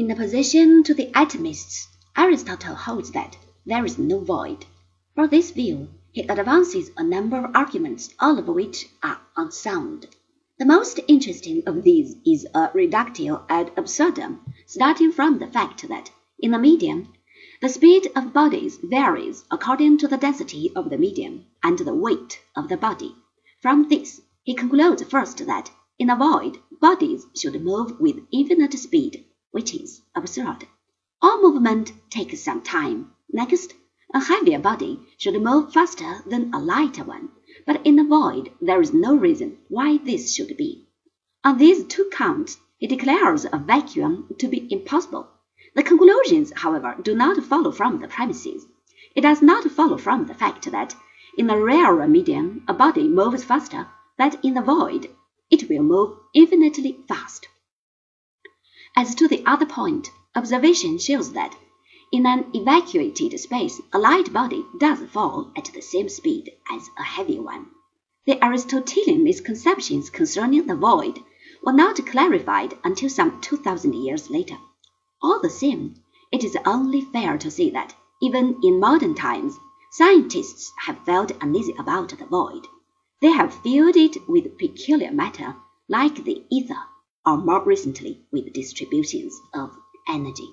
In opposition to the atomists, Aristotle holds that there is no void. For this view, he advances a number of arguments, all of which are unsound. The most interesting of these is a reductio ad absurdum, starting from the fact that, in a medium, the speed of bodies varies according to the density of the medium and the weight of the body. From this, he concludes first that, in a void, bodies should move with infinite speed, which is absurd. All movement takes some time. Next, a heavier body should move faster than a lighter one but in a void there is no reason why this should be. On these two counts he declares a vacuum to be impossible. The conclusions, however, do not follow from the premises. It does not follow from the fact that in a rarer medium a body moves faster, that in the void it will move infinitely fast. As to the other point, observation shows that in an evacuated space, a light body does fall at the same speed as a heavy one. The Aristotelian misconceptions concerning the void were not clarified until some 2,000 years later. All the same, it is only fair to say that, even in modern times, scientists have felt uneasy about the void. They have filled it with peculiar matter, like the ether, or more recently with distributions of energy.